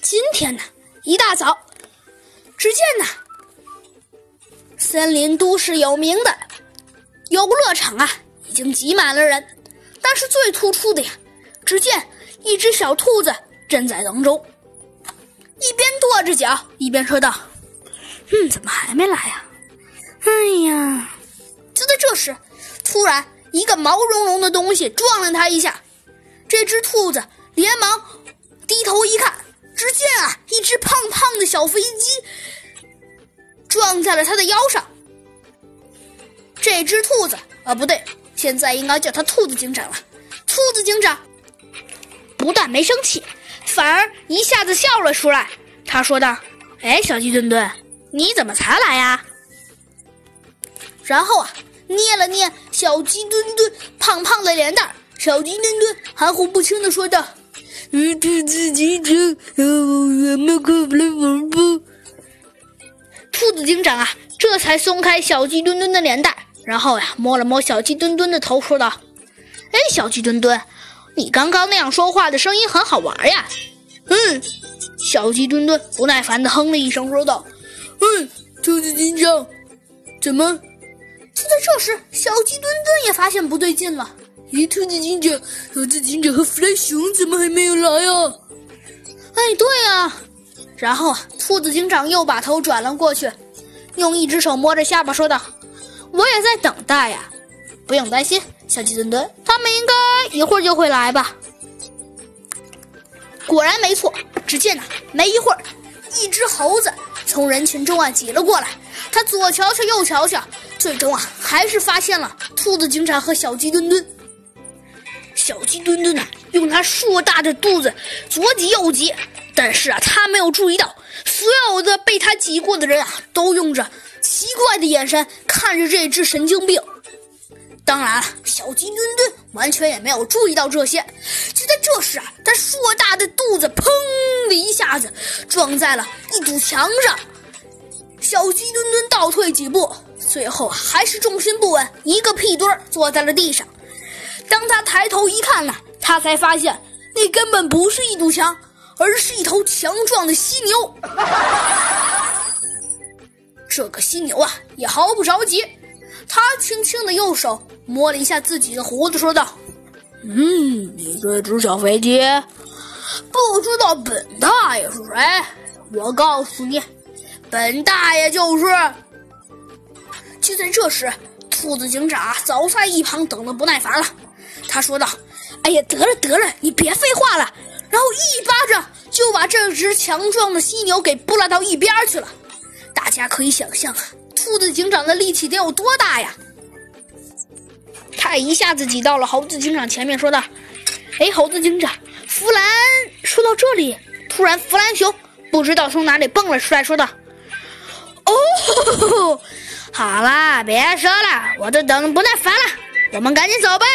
今天呢，一大早，只见呢，森林都市有名的游乐场啊，已经挤满了人。但是最突出的呀，只见一只小兔子站在当中，一边跺着脚，一边说道：“嗯，怎么还没来呀？哎呀！”就在这时，突然一个毛茸茸的东西撞了它一下，这只兔子连忙低头一看，只见啊，一只胖胖的小飞机撞在了他的腰上。这只兔子啊，不对。现在应该叫他兔子警长了。兔子警长不但没生气，反而一下子笑了出来。他说道：“哎，小鸡墩墩，你怎么才来呀？”然后啊，捏了捏小鸡墩墩胖胖的脸蛋，小鸡墩墩含糊不清的说道：“兔子警长，我们可不来玩吧？”兔子警长啊，这才松开小鸡墩墩的脸蛋。然后呀，摸了摸小鸡墩墩的头，说道：“哎，小鸡墩墩，你刚刚那样说话的声音很好玩呀。”嗯，小鸡墩墩不耐烦的哼了一声，说道：“嗯，兔子警长，怎么？”就在这时，小鸡墩墩也发现不对劲了。咦，兔子警长，猴子警长和弗莱熊怎么还没有来啊？哎，对呀。然后啊，兔子警长又把头转了过去，用一只手摸着下巴，说道。我也在等待呀，不用担心，小鸡墩墩，他们应该一会儿就会来吧。果然没错，只见呐，没一会儿，一只猴子从人群中啊挤了过来，他左瞧瞧，右瞧瞧，最终啊还是发现了兔子警长和小鸡墩墩。小鸡墩墩呐，用它硕大的肚子左挤右挤，但是啊，他没有注意到，所有的被他挤过的人啊，都用着。奇怪的眼神看着这只神经病，当然了，小鸡墩墩完全也没有注意到这些。就在这时啊，他硕大的肚子砰的一下子撞在了一堵墙上，小鸡墩墩倒退几步，最后还是重心不稳，一个屁墩坐在了地上。当他抬头一看呢，他才发现那根本不是一堵墙，而是一头强壮的犀牛。这个犀牛啊，也毫不着急，他轻轻的右手摸了一下自己的胡子，说道：“嗯，你这只小飞机，不知道本大爷是谁？我告诉你，本大爷就是。”就在这时，兔子警长早在一旁等的不耐烦了，他说道：“哎呀，得了得了，你别废话了！”然后一巴掌就把这只强壮的犀牛给拨拉到一边去了。大家可以想象啊，兔子警长的力气得有多大呀！他一下子挤到了猴子警长前面，说道：“哎，猴子警长，弗兰。”说到这里，突然弗兰熊不知道从哪里蹦了出来，说道：“哦，好啦，别说了，我都等不耐烦了，我们赶紧走吧。”